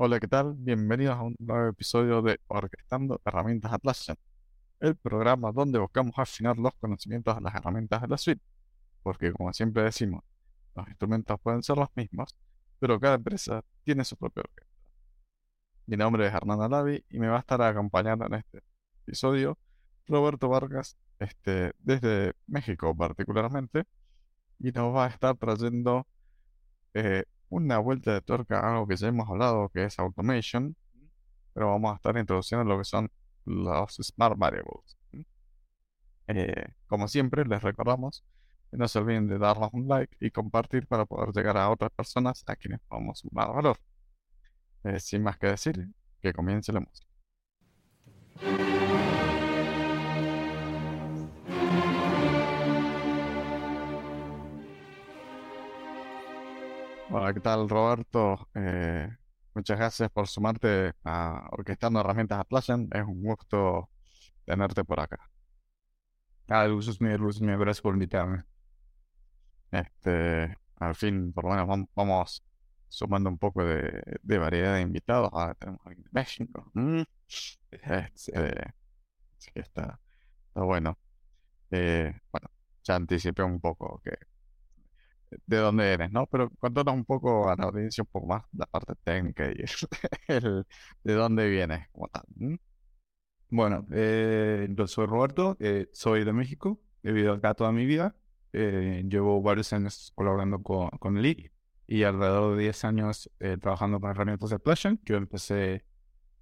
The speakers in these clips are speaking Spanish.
Hola, ¿qué tal? Bienvenidos a un nuevo episodio de Orquestando Herramientas Atlassian, el programa donde buscamos afinar los conocimientos de las herramientas de la suite, porque como siempre decimos, los instrumentos pueden ser los mismos, pero cada empresa tiene su propio orquesta. Mi nombre es Hernán Alavi y me va a estar acompañando en este episodio Roberto Vargas, este, desde México particularmente, y nos va a estar trayendo eh, una vuelta de tuerca a algo que ya hemos hablado, que es automation, pero vamos a estar introduciendo lo que son los smart variables. Eh, como siempre, les recordamos que no se olviden de darnos un like y compartir para poder llegar a otras personas a quienes podamos sumar valor. Eh, sin más que decir, que comience la música. Hola, ¿qué tal Roberto? Eh, muchas gracias por sumarte a Orquestando Herramientas Atlassian. Es un gusto tenerte por acá. Ah, el gusto es mío, el gusto es mío. Gracias por invitarme. Este, al fin, por lo menos vam- vamos sumando un poco de, de variedad de invitados. Ahora tenemos a alguien de México. Mm, Este, así que está, está bueno. Eh, bueno, ya anticipé un poco que de dónde eres, ¿no? Pero cuéntanos un poco a la audiencia un poco más la parte técnica y el, el- de dónde vienes. Bueno, eh, yo soy Roberto, eh, soy de México, he vivido acá toda mi vida. eh, llevo varios años colaborando con, con el IC y alrededor de 10 años eh, trabajando con herramientas de Atlassian. Yo empecé,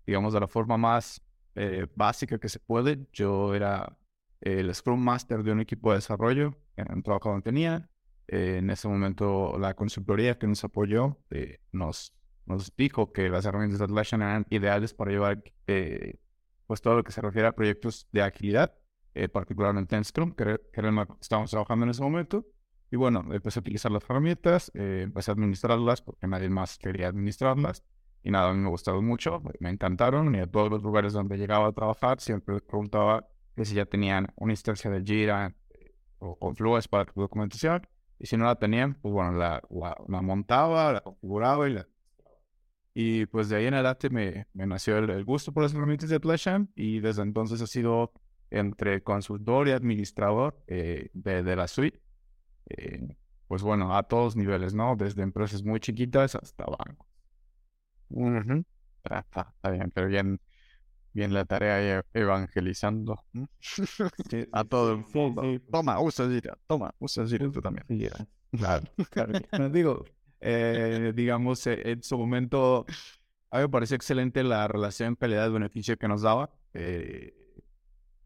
digamos, de la forma más eh, básica que se puede. Yo era el Scrum Master de un equipo de desarrollo en un trabajo donde tenía. Eh, en ese momento la consultoría que nos apoyó eh, nos, nos dijo que las herramientas de Atlassian eran ideales para llevar eh, pues todo lo que se refiere a proyectos de agilidad, eh, particularmente en Scrum, que era, lo que estábamos trabajando en ese momento. Y bueno, empecé a utilizar las herramientas, eh, empecé a administrarlas porque nadie más quería administrarlas. Y nada, a mí me gustaron mucho, me encantaron. Y a todos los lugares donde llegaba a trabajar, siempre les preguntaba que si ya tenían una instancia de Jira eh, o Confluence para tu documentación. Y si no la tenían, pues bueno, la, la, la montaba, la configuraba y la y pues de ahí en adelante me, me nació el, el gusto por las herramientas de Atlassian y desde entonces he sido entre consultor y administrador eh, de, de la suite. Eh, pues bueno, a todos niveles, ¿no? Desde empresas muy chiquitas hasta bancos. Ujú. Está, está- está bien, pero bien, bien la tarea e- evangelizando a todo el mundo. Toma, usa Jira, toma, usa Jira tú también. Claro, claro. No, digo, eh, digamos, eh, en su momento, a mí me pareció excelente la relación calidad-beneficio que nos daba. eh,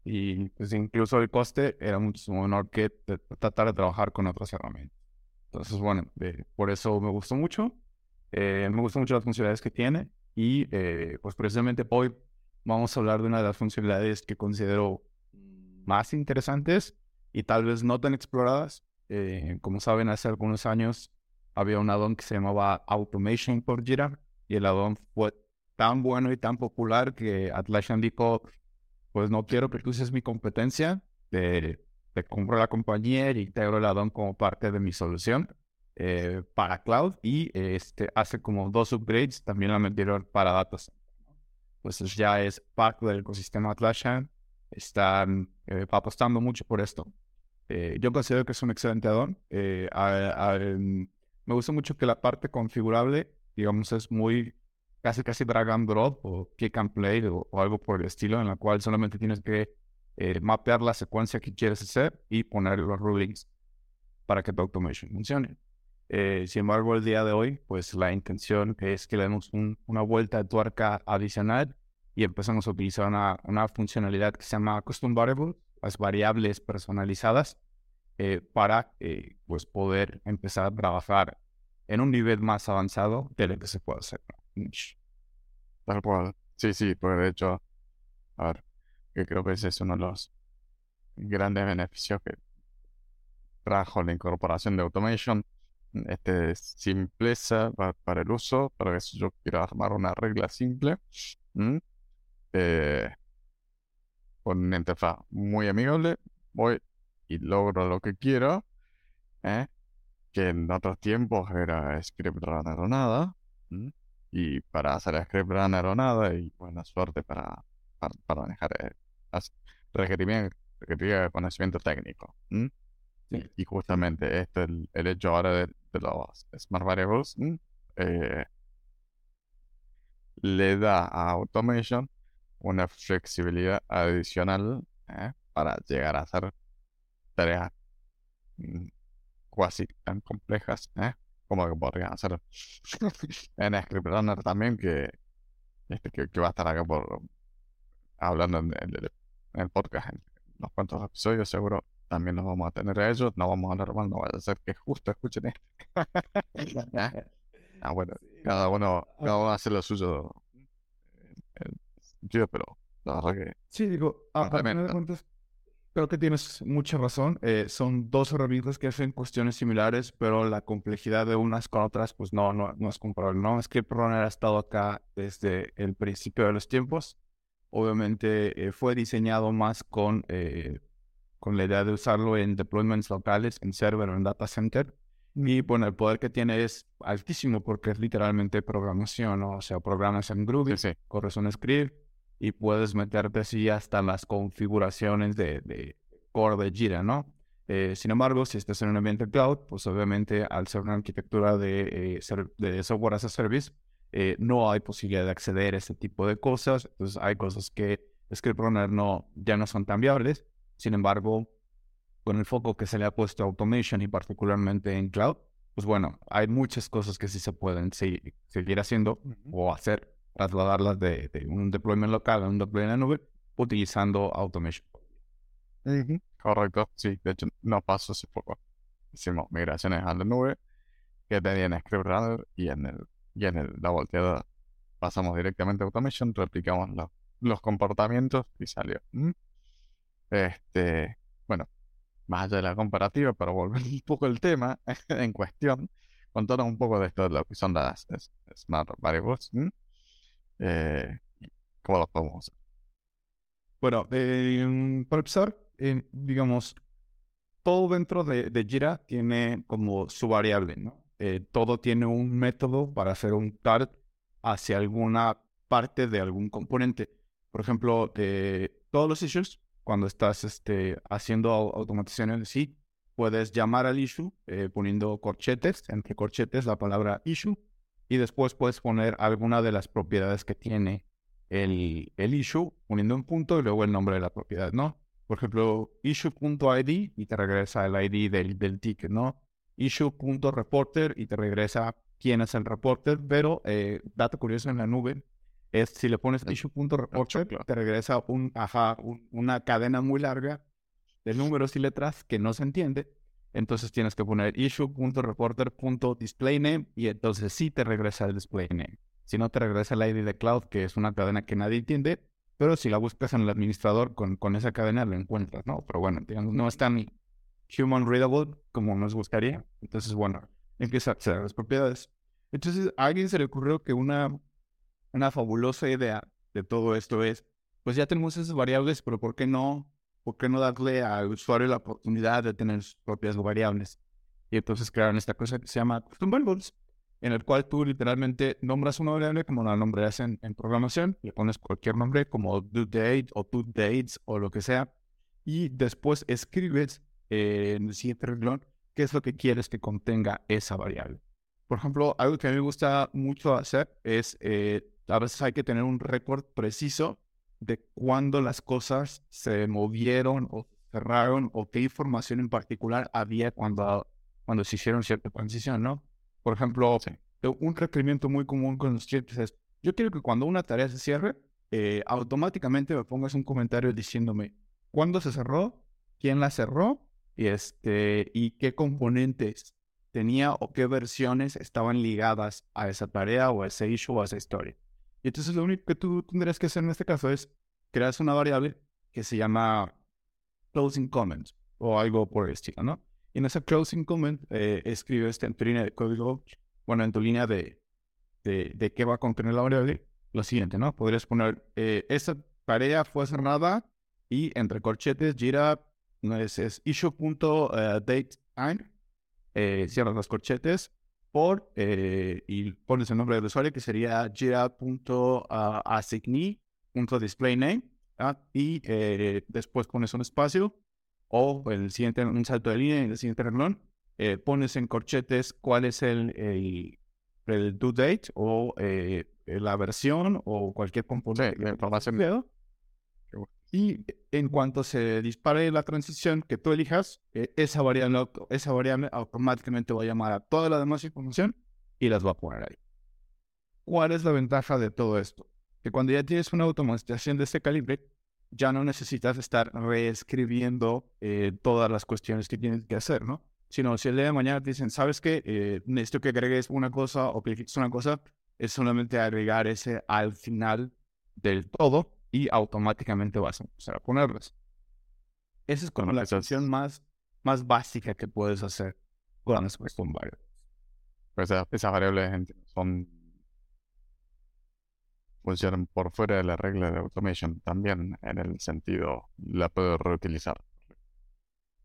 y pues incluso el coste era muchísimo menor que tratar de trabajar con otras herramientas. Entonces, bueno, eh, por eso me gustó mucho. eh, me gustan mucho las funcionalidades que tiene. Y pues precisamente hoy vamos a hablar de una de las funcionalidades que considero más interesantes y tal vez no tan exploradas. Eh, como saben, hace algunos años había un addon que se llamaba Automation por Jira y el addon fue tan bueno y tan popular que Atlassian dijo, pues no quiero que tú uses mi competencia, te, te compro la compañía y integro el addon como parte de mi solución eh, para cloud y este, hace como dos upgrades, también la metieron para data Pues ya es parte del ecosistema Atlassian, están eh, apostando mucho por esto. Eh, yo considero que es un excelente addon. Eh, me gusta mucho que la parte configurable, digamos, es muy casi casi drag and drop o kick and play o, o algo por el estilo, en la cual solamente tienes que mapear la secuencia que quieres hacer y poner los rulings para que tu automation funcione. Eh, sin embargo, el día de hoy, pues la intención es que le demos un- una vuelta de tuerca adicional y empezamos a utilizar una, una funcionalidad que se llama Custom Variable, las variables personalizadas, eh, para eh, pues poder empezar a trabajar en un nivel más avanzado de lo que se puede hacer. Tal cual. Sí, sí, porque de hecho, a ver, que creo que ese es uno de los grandes beneficios que trajo la incorporación de automation. Este, simpleza pa- para el uso, para si yo quiero armar una regla simple, eh, con una interfaz muy amigable, voy y logro lo que quiero, ¿eh? que en otros tiempos era script runner o nada. y para hacer script runner o nada, y buena suerte para, para, manejar eh, requerir conocimiento técnico. Y, justamente este el, el hecho ahora de, los Smart Variables eh, le da a Automation una flexibilidad adicional eh, para llegar a hacer tareas mm, casi tan complejas ¿eh? como que podrían hacer en Script Runner también, que, este, que, va a estar acá por hablando en, el podcast en unos cuantos episodios, seguro también nos vamos a tener a ellos, no vamos a hablar mal, no vaya a ser que justo escuchen esto. ah, bueno, cada uno, cada uno hace lo suyo. Yo, pero la verdad que. Sí, digo, a, Creo que tienes mucha razón. Eh, son dos herramientas que hacen cuestiones similares, pero la complejidad de unas con otras, pues no, no, no es comparable. ¿no? Script Runner ha estado acá desde el principio de los tiempos. Obviamente eh, fue diseñado más con, eh, con la idea de usarlo en deployments locales, en server o en data center. Y bueno, el poder que tiene es altísimo porque es literalmente programación, ¿no? O sea, programas en Groovy, corres un script, y puedes meterte así hasta las configuraciones de, de core de Jira, ¿no? Eh, sin embargo, si estás en un ambiente cloud, pues obviamente al ser una arquitectura de, eh, de software as a service, eh, no hay posibilidad de acceder a ese tipo de cosas. Entonces hay cosas que Script Runner no, ya no son tan viables. Sin embargo, con el foco que se le ha puesto a automation y particularmente en cloud, pues bueno, hay muchas cosas que sí se pueden seguir haciendo o hacer trasladarlas de, un deployment local a un deployment en la nube utilizando automation. Correcto, sí, de hecho nos pasó hace poco. Hicimos migraciones a la nube que tenían Script Runner y en el y en el, la volteada pasamos directamente a Automation, replicamos los comportamientos y salió. Este, bueno, más allá de la comparativa, para volver un poco al tema en cuestión, contanos un poco de esto de lo que son las Smart Variables. Eh, ¿Cómo lo podemos hacer? Bueno, eh, para empezar, digamos, todo dentro de, de, Jira tiene como su variable, ¿no? Eh, todo tiene un método para hacer un tart hacia alguna parte de algún componente. Por ejemplo, de todos los issues, cuando estás este, haciendo automatización sí, puedes llamar al issue poniendo corchetes, entre corchetes la palabra issue, y después puedes poner alguna de las propiedades que tiene el, el issue, poniendo un punto y luego el nombre de la propiedad, ¿no? Por ejemplo, issue.id y te regresa el ID del, del ticket, ¿no? Issue.reporter y te regresa quién es el reporter, pero eh, dato curioso en la nube es si le pones issue.reporter, te regresa un, ajá, una cadena muy larga de números y letras que no se entiende entonces tienes que poner issue.reporter.displayname y entonces sí te regresa el display name. Si no te regresa el ID de cloud, que es una cadena que nadie entiende, pero si la buscas en el administrador con, con esa cadena lo encuentras, ¿no? Pero bueno, digamos, no es tan human readable como nos gustaría. Entonces, bueno, empieza a acceder las propiedades. Entonces, a alguien se le ocurrió que una, una fabulosa idea de todo esto es, pues ya tenemos esas variables, pero ¿por qué no ¿por qué no darle al usuario la oportunidad de tener sus propias variables? Y entonces crearon esta cosa que se llama Custom Variables, en el cual tú literalmente nombras una variable como la nombras en, en programación, le pones cualquier nombre como due date o due dates o lo que sea, y después escribes en el siguiente renglón qué es lo que quieres que contenga esa variable. Por ejemplo, algo que a mí me gusta mucho hacer es, eh, a veces hay que tener un récord preciso de cuándo las cosas se movieron o cerraron o qué información en particular había cuando, cuando se hicieron cierta transición, ¿no? Por ejemplo, un requerimiento muy común con los clientes es, yo quiero que cuando una tarea se cierre, eh, automáticamente me pongas un comentario diciéndome cuándo se cerró, quién la cerró y, este, y qué componentes tenía o qué versiones estaban ligadas a esa tarea o a ese issue o a esa historia. Y entonces lo único que tú tendrías que hacer en este caso es crear una variable que se llama closing comment o algo por el estilo, ¿no? Y en esa closing comment eh, escribes en tu línea de código, bueno, en tu línea de, de, qué va a contener la variable, lo siguiente, ¿no? Podrías poner, eh, esta tarea fue cerrada y entre corchetes, Jira, no es, es issue.datetime, eh, cierras los corchetes, por, eh, y pones el nombre del usuario que sería jira.asignee.displayname ¿ah? y eh, después pones un espacio o el siguiente, un salto de línea en el siguiente renglón, eh, pones en corchetes cuál es el, el, el due date o la versión o cualquier componente. Sí, información. Y en cuanto se dispare la transición que tú elijas, eh, esa, variable, esa variable automáticamente va a llamar a toda la demás información y las va a poner ahí. ¿Cuál es la ventaja de todo esto? Que cuando ya tienes una automatización de este calibre, ya no necesitas estar reescribiendo eh, todas las cuestiones que tienes que hacer, ¿no? Sino si el día de mañana te dicen, ¿sabes qué? Eh, necesito que agregues una cosa o que una cosa, es solamente agregar ese al final del todo y automáticamente vas a empezar a ponerlas. Esa es como la acción más, más básica que puedes hacer con las variables. Esas variables son funcionan por fuera de la regla de automation también en el sentido la puedo reutilizar.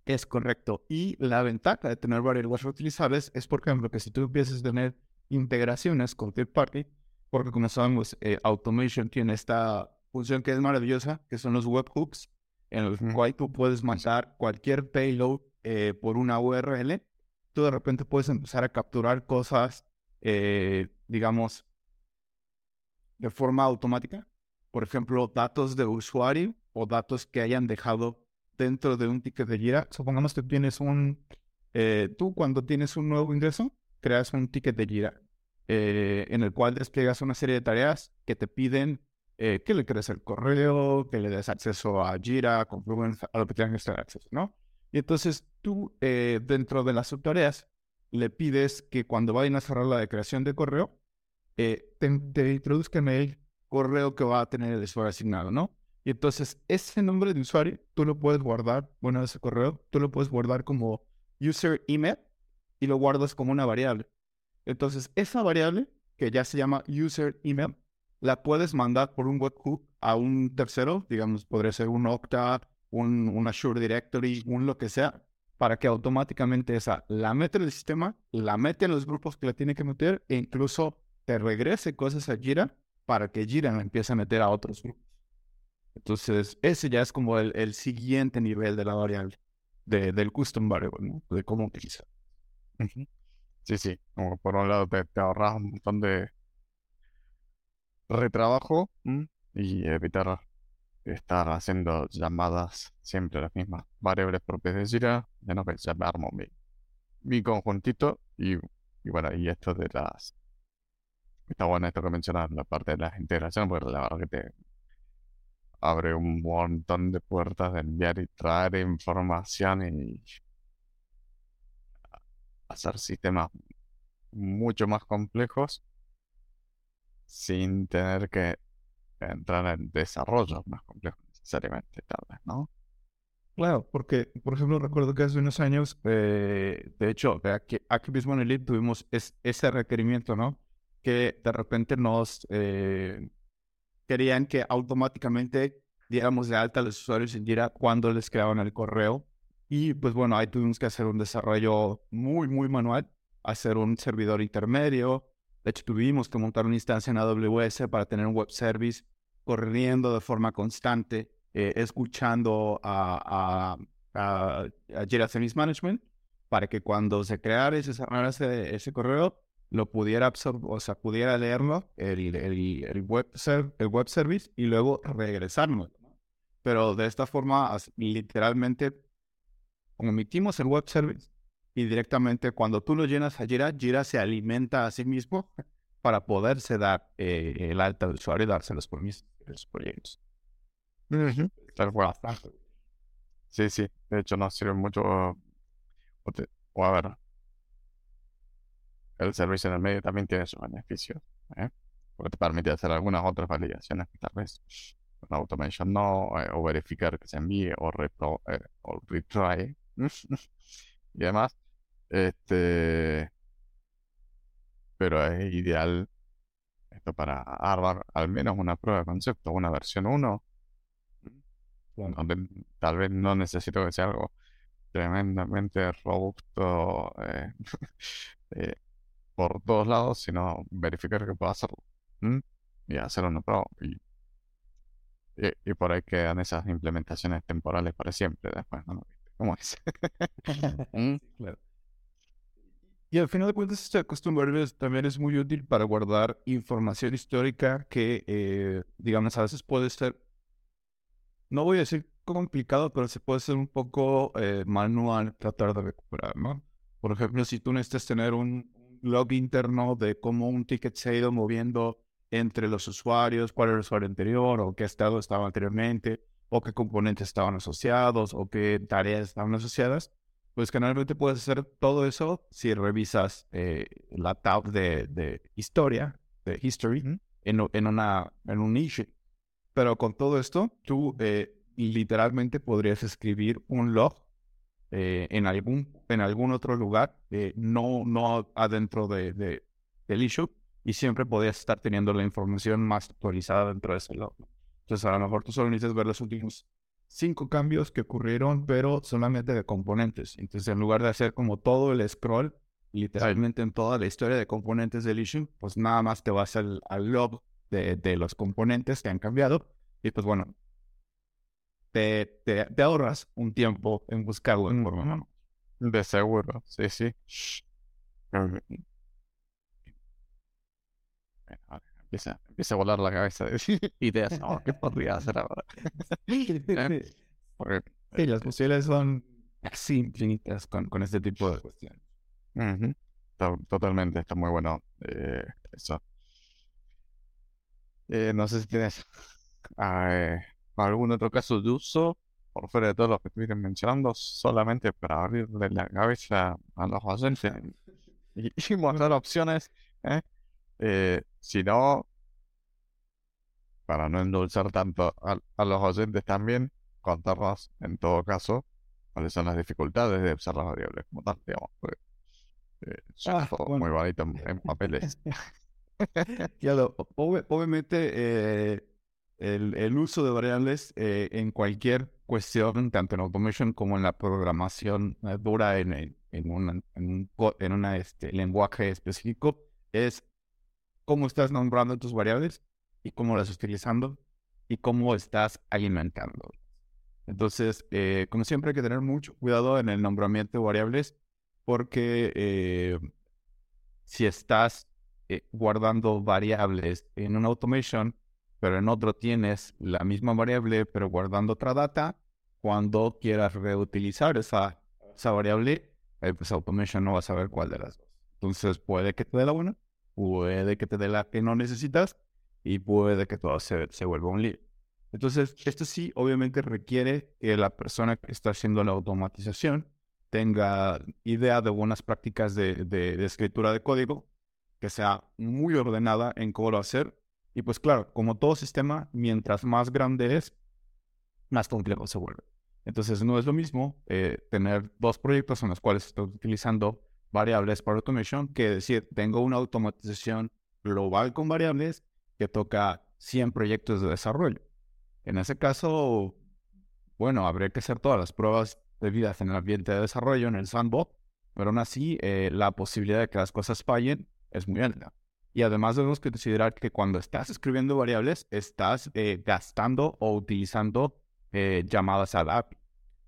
Es correcto. Y la ventaja de tener variables reutilizables es, por ejemplo, que si tú empiezas a tener integraciones con third party, porque como sabemos, eh, automation tiene esta función que es maravillosa, que son los webhooks, en los cuales tú puedes mandar cualquier payload eh, por una URL. Tú de repente puedes empezar a capturar cosas, eh, digamos, de forma automática. Por ejemplo, datos de usuario o datos que hayan dejado dentro de un ticket de Jira. Supongamos que tienes un, eh, tú cuando tienes un nuevo ingreso, creas un ticket de Jira en el cual despliegas una serie de tareas que te piden eh, que le crees el correo, que le des acceso a Jira, Confluence, a lo que tengas que tener acceso, ¿no? Y entonces tú, eh, dentro de las subtareas, le pides que cuando vayan a cerrar la declaración de correo, eh, te, introduzcan el correo que va a tener el usuario asignado, ¿no? Y entonces ese nombre de usuario, tú lo puedes guardar, bueno, ese correo, tú lo puedes guardar como user email y lo guardas como una variable. Entonces, esa variable, que ya se llama user email, la puedes mandar por un webhook a un tercero, digamos, podría ser un Okta, un, un Azure Directory, un lo que sea, para que automáticamente esa la mete en el sistema, la mete en los grupos que la tiene que meter e incluso te regrese cosas a Jira para que Jira la empiece a meter a otros grupos. Entonces, ese ya es como el, siguiente nivel de la variable, de, del custom variable, ¿no? de cómo utilizar. Sí, sí, como por un lado te, te ahorras un montón de, retrabajo y evitar estar haciendo llamadas siempre las mismas variables propias de Jira, ya no que ya me armo mi, mi conjuntito y, bueno, y esto de las... Está bueno esto que mencionas, la parte de las integraciones, porque la verdad que te abre un montón de puertas de enviar y traer información y hacer sistemas mucho más complejos sin tener que entrar en desarrollos más complejos necesariamente, tal vez, ¿no? Claro, porque, por ejemplo, recuerdo que hace unos años, eh, de hecho, aquí, aquí, mismo en el Elite tuvimos ese requerimiento, ¿no? Que de repente nos eh, querían que automáticamente diéramos de alta a los usuarios en Jira cuando les creaban el correo. Y pues bueno, ahí tuvimos que hacer un desarrollo muy, muy manual, hacer un servidor intermedio, de hecho, tuvimos que montar una instancia en AWS para tener un web service corriendo de forma constante, eh, escuchando a, a, a, Jira Service Management para que cuando se creara ese, correo, lo pudiera absorber, o sea, pudiera leerlo, el, web, el web service, y luego regresarlo. Pero de esta forma, literalmente, omitimos el web service y directamente cuando tú lo llenas a Jira, Jira se alimenta a sí mismo para poderse dar eh, el alta del usuario y darse los permisos de los proyectos. Sí, sí. De hecho, nos sirve mucho. O, a ver. El servicio en el medio también tiene sus beneficios. ¿eh? Porque te permite hacer algunas otras validaciones que tal vez con automation no, eh, o verificar que se envíe o, repro, o retry y demás. Este, pero es ideal esto para armar al menos una prueba de concepto, una versión 1, donde tal vez no necesito que sea algo tremendamente robusto, eh, eh, por todos lados, sino verificar que pueda hacerlo. Y hacer una prueba. Y, y, por ahí quedan esas implementaciones temporales para siempre después, ¿no? ¿Cómo es? claro. Y al final de cuentas, este acostumbrarse también es muy útil para guardar información histórica que, eh, digamos, a veces puede ser, no voy a decir complicado, pero se puede ser un poco eh, manual tratar de recuperar, ¿no? Por ejemplo, si tú necesitas tener un log interno de cómo un ticket se ha ido moviendo entre los usuarios, cuál era el usuario anterior, o qué estado estaba anteriormente, o qué componentes estaban asociados, o qué tareas estaban asociadas, pues generalmente puedes hacer todo eso si revisas eh, la tab de, historia, de history, en, en, una, en un niche. Pero con todo esto, tú eh, literalmente podrías escribir un log eh, en, algún, en algún otro lugar, no, no adentro de, de, del issue, y siempre podrías estar teniendo la información más actualizada dentro de ese log. Entonces, a lo mejor tú solo necesitas ver los últimos cinco cambios que ocurrieron, pero solamente de componentes. Entonces, en lugar de hacer como todo el scroll, literalmente en toda la historia de componentes del issue, pues nada más te vas al, al log de, de, los componentes que han cambiado. Y pues bueno, te, te, ahorras un tiempo en buscarlo en forma De seguro, sí, sí. Empieza, empieza a volar la cabeza de ideas. No, ¿Qué podría hacer ahora? sí, las posibilidades son así infinitas con, con este tipo de cuestiones. Totalmente, está muy bueno eh, eso. Eh, no sé si tienes eh, algún otro caso de uso, por fuera de todos los que estuviste mencionando, solamente para abrirle la cabeza a los oyentes y, y mostrar opciones. ¿eh? Eh, si no, para no endulzar tanto a, los oyentes también, contarnos en todo caso cuáles son las dificultades de usar las variables como tal, digamos. Eh, ah, muy bonito en, papeles. obviamente eh, el, uso de variables en cualquier cuestión, tanto en automation como en la programación dura en, en, una, en en una, este, lenguaje específico, es cómo estás nombrando tus variables y cómo las estás utilizando y cómo estás alimentando. Entonces, eh, como siempre hay que tener mucho cuidado en el nombramiento de variables porque eh, si estás eh, guardando variables en una automation, pero en otro tienes la misma variable, pero guardando otra data, cuando quieras reutilizar esa, esa variable, pues automation no va a saber cuál de las dos. Entonces puede que te dé la buena puede que te dé la que no necesitas y puede que todo se, se vuelva un lío. Entonces, esto sí, obviamente requiere que la persona que está haciendo la automatización tenga idea de buenas prácticas de, de, escritura de código, que sea muy ordenada en cómo lo hacer. Y pues claro, como todo sistema, mientras más grande es, más complejo se vuelve. Entonces no es lo mismo eh, tener dos proyectos en los cuales estoy utilizando variables para automation que decir, tengo una automatización global con variables que toca 100 proyectos de desarrollo. En ese caso, bueno, habría que hacer todas las pruebas debidas en el ambiente de desarrollo, en el sandbox, pero aún así eh, la posibilidad de que las cosas fallen es muy alta. Y además debemos considerar que cuando estás escribiendo variables, estás eh, gastando o utilizando eh, llamadas a la API.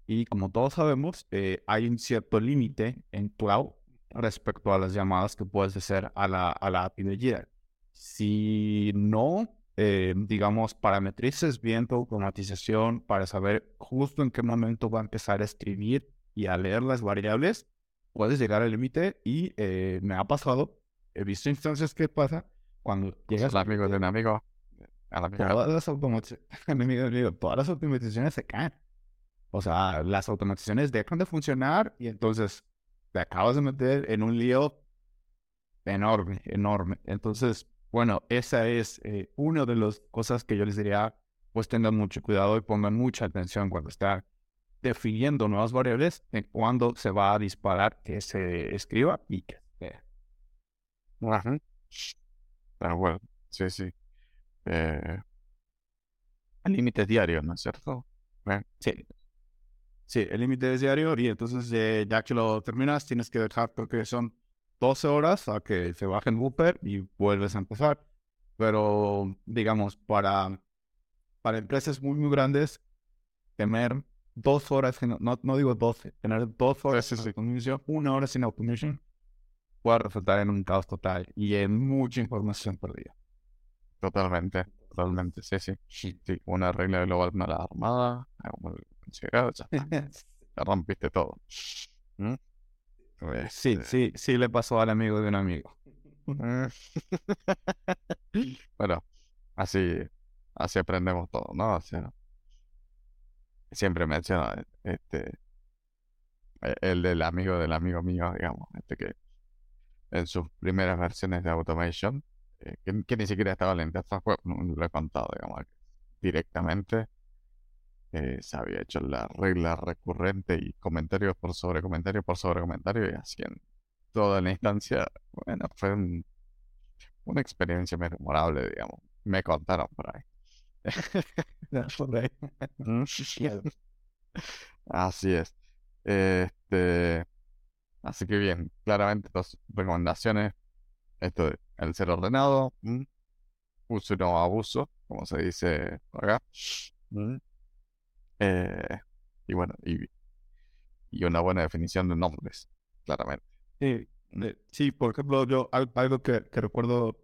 Y como todos sabemos, hay un cierto límite en cloud respecto a las llamadas que puedes hacer a la, a la API de Jira. Si no, eh, digamos, parametrices bien tu automatización para saber justo en qué momento va a empezar a escribir y a leer las variables, puedes llegar al límite y eh, me ha pasado, he visto instancias que pasa cuando llegas... Al amigo de un amigo. Todas las, todas las automatizaciones se caen. O sea, las automatizaciones dejan de funcionar y entonces te acabas de meter en un lío enorme, enorme. Entonces, bueno, esa es eh, una de las cosas que yo les diría, pues tengan mucho cuidado y pongan mucha atención cuando está definiendo nuevas variables, en cuándo se va a disparar que se escriba y que se Ah, bueno, sí, sí. Eh, límite diario, ¿no es cierto? Sí. Sí, el límite es diario y entonces eh, ya que lo terminas tienes que dejar, porque son 12 horas a que se baje el booper y vuelves a empezar. Pero, digamos, para, para empresas muy, muy grandes, tener dos horas, no, no, digo 12, tener dos horas sin automation, una hora sin automation, puede resultar en un caos total y en mucha información perdida. Totalmente, totalmente, sí, sí. Sí, una regla global la armada, como ya, ya rompiste todo. ¿Mm? Sí, este sí, sí le pasó al amigo de un amigo. bueno, así, así aprendemos todo, ¿no? O sea, siempre menciona este e, el del amigo del amigo mío, digamos, este que en sus primeras versiones de Automation, eh, que, ni siquiera estaba en la interfaz web, no, lo he contado, digamos, directamente eh, se había hecho la regla recurrente y comentario por sobre comentario por sobre comentario y así en toda la instancia, bueno, fue una experiencia memorable, digamos, me contaron por ahí. Mm. Así es. Este, así que bien, claramente dos recomendaciones. Esto de el ser ordenado, uso y no abuso, como se dice acá. Eh, y bueno, y, y, una buena definición de nombres, claramente. Sí, sí por ejemplo, yo algo que, que recuerdo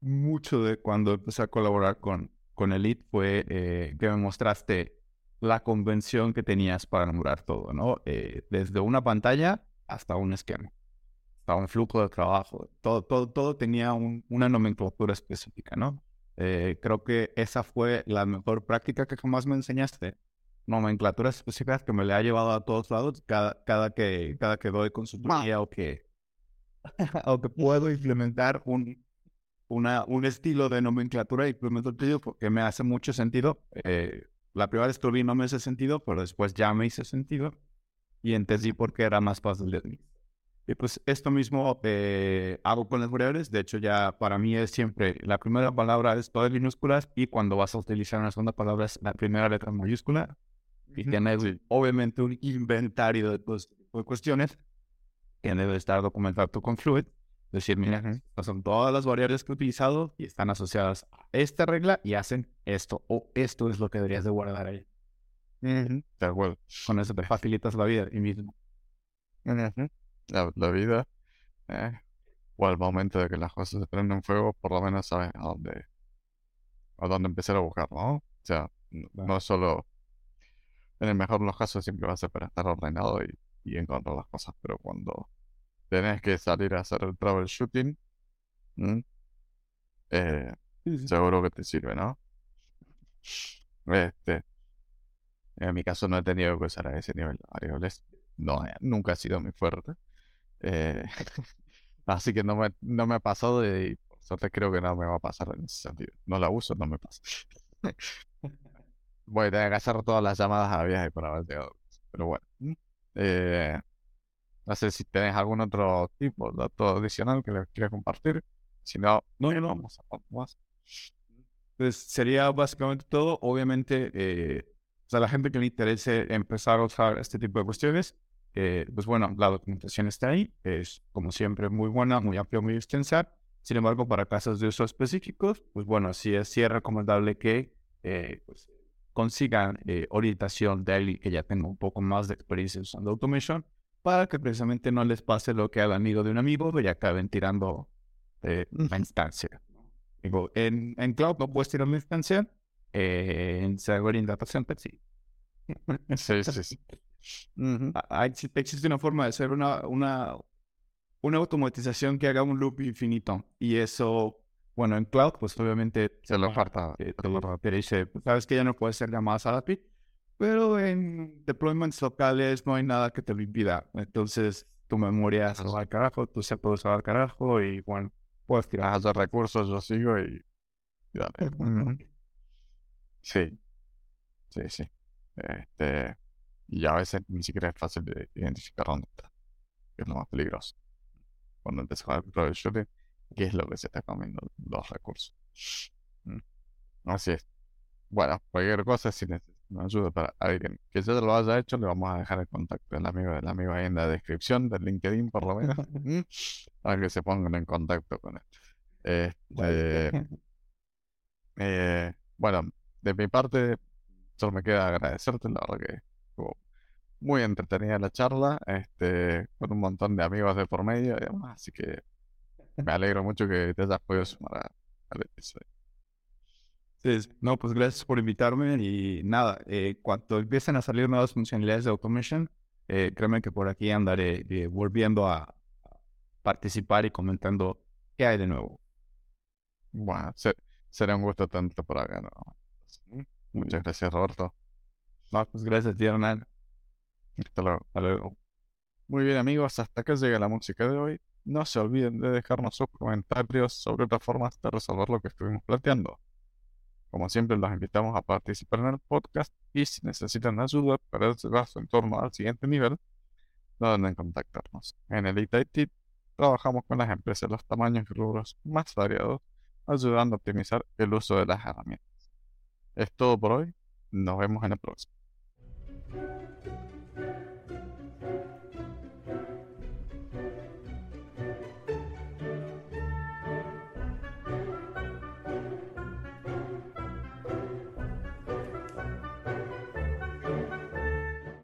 mucho de cuando empecé a colaborar con, con Elite fue eh, que me mostraste la convención que tenías para nombrar todo, ¿no? Eh, desde una pantalla hasta un esquema, hasta un flujo de trabajo, todo, todo, todo tenía una nomenclatura específica, ¿no? Eh, creo que esa fue la mejor práctica que jamás me enseñaste. Nomenclaturas específicas que me le ha llevado a todos lados cada, cada, que, cada que doy consultoría o que, o que puedo implementar un, una, un estilo de nomenclatura y implemento el tuyo porque me hace mucho sentido. Eh, la primera vez que lo vi no me hace sentido, pero después ya me hizo sentido y entendí por qué era más fácil de mí. Y pues esto mismo eh, hago con las variables. De hecho, ya para mí es siempre la primera palabra es todas minúsculas y cuando vas a utilizar una segunda palabra es la primera letra mayúscula. Y tienes obviamente un inventario de, pues, de cuestiones que debe estar documentado con Fluid decir, mira, son todas las variables que he utilizado y están asociadas a esta regla y hacen esto o esto es lo que deberías de guardar ahí. De acuerdo. Con eso te facilitas la vida y mismo. la, vida. Eh, o al momento de que las cosas se prenden fuego, por lo menos sabes a dónde, a dónde empezar a buscar, ¿no? O sea, no, solo, en el mejor de los casos siempre va a ser para estar ordenado y, y encontrar las cosas, pero cuando tenés que salir a hacer el troubleshooting, eh, seguro que te sirve, ¿no? Este, en mi caso no he tenido que usar a ese nivel variables. No, eh, nunca ha sido muy fuerte. Eh, así que no me, no me ha pasado y por suerte creo que no me va a pasar en ese sentido. No la uso, no me pasa. Voy a tener que hacer todas las llamadas a viaje para haber llegado. Pero bueno. Eh, no sé si tenés algún otro tipo de dato adicional que les quieras compartir. Si no, no, no vamos a más. Pues sería básicamente todo. Obviamente, eh, o sea, la gente que le interese empezar a usar este tipo de cuestiones, eh, pues bueno, la documentación está ahí. Es, como siempre, muy buena, muy amplia, muy extensa. Sin embargo, para casos de uso específicos, pues bueno, sí es, sí es recomendable que eh, pues, consigan orientación de alguien que ya tenga un poco más de experiencia usando Automation para que precisamente no les pase lo que al amigo de un amigo y acaben tirando eh, la instancia. Digo, en, en cloud no puedes tirar una instancia, eh, en server y en data center sí. sí, sí, sí. Existe una forma de hacer una, una, una automatización que haga un loop infinito y eso, bueno, en cloud, pues obviamente se lo falta. Te, te, dice, sabes que ya no puede ser llamadas a API, pero en deployments locales no hay nada que te lo impida. Entonces, tu memoria se va al carajo, CPU se va al carajo y bueno, puedes tirar de recursos, yo sigo y. Sí. Sí, sí. Este. Y a veces ni siquiera es fácil de identificar dónde está. Es lo más peligroso. Cuando empiezas a el shooting, ¿qué es lo que se está comiendo los recursos? Mm. Así es. Bueno, cualquier cosa, si necesitas nos ayude para alguien que ya lo haya hecho, le vamos a dejar el contacto del amigo del amigo ahí en la descripción del LinkedIn, por lo menos, para que se pongan en contacto con él. Este, eh, bueno, de mi parte, solo me queda agradecerte, la verdad que estuvo muy entretenida la charla, este, con un montón de amigos de por medio y demás, así que me alegro mucho que te hayas podido sumar al episodio. Sí, no, pues gracias por invitarme y nada, eh, cuando empiecen a salir nuevas funcionalidades de Automation, eh, créeme que por aquí andaré eh, volviendo a participar y comentando qué hay de nuevo. Bueno, será un gusto tanto por acá. ¿no? Muchas gracias, Roberto. No, pues gracias, tío Hernán. Hasta luego. Hasta luego. Muy bien, amigos, hasta acá llega la música de hoy. No se olviden de dejarnos sus comentarios sobre otras formas de resolver lo que estuvimos planteando. Como siempre, los invitamos a participar en el podcast y si necesitan ayuda para llevar su entorno al siguiente nivel, no deben contactarnos. En el ITIT trabajamos con las empresas de los tamaños y rubros más variados, ayudando a optimizar el uso de las herramientas. Es todo por hoy. Nos vemos en el próximo.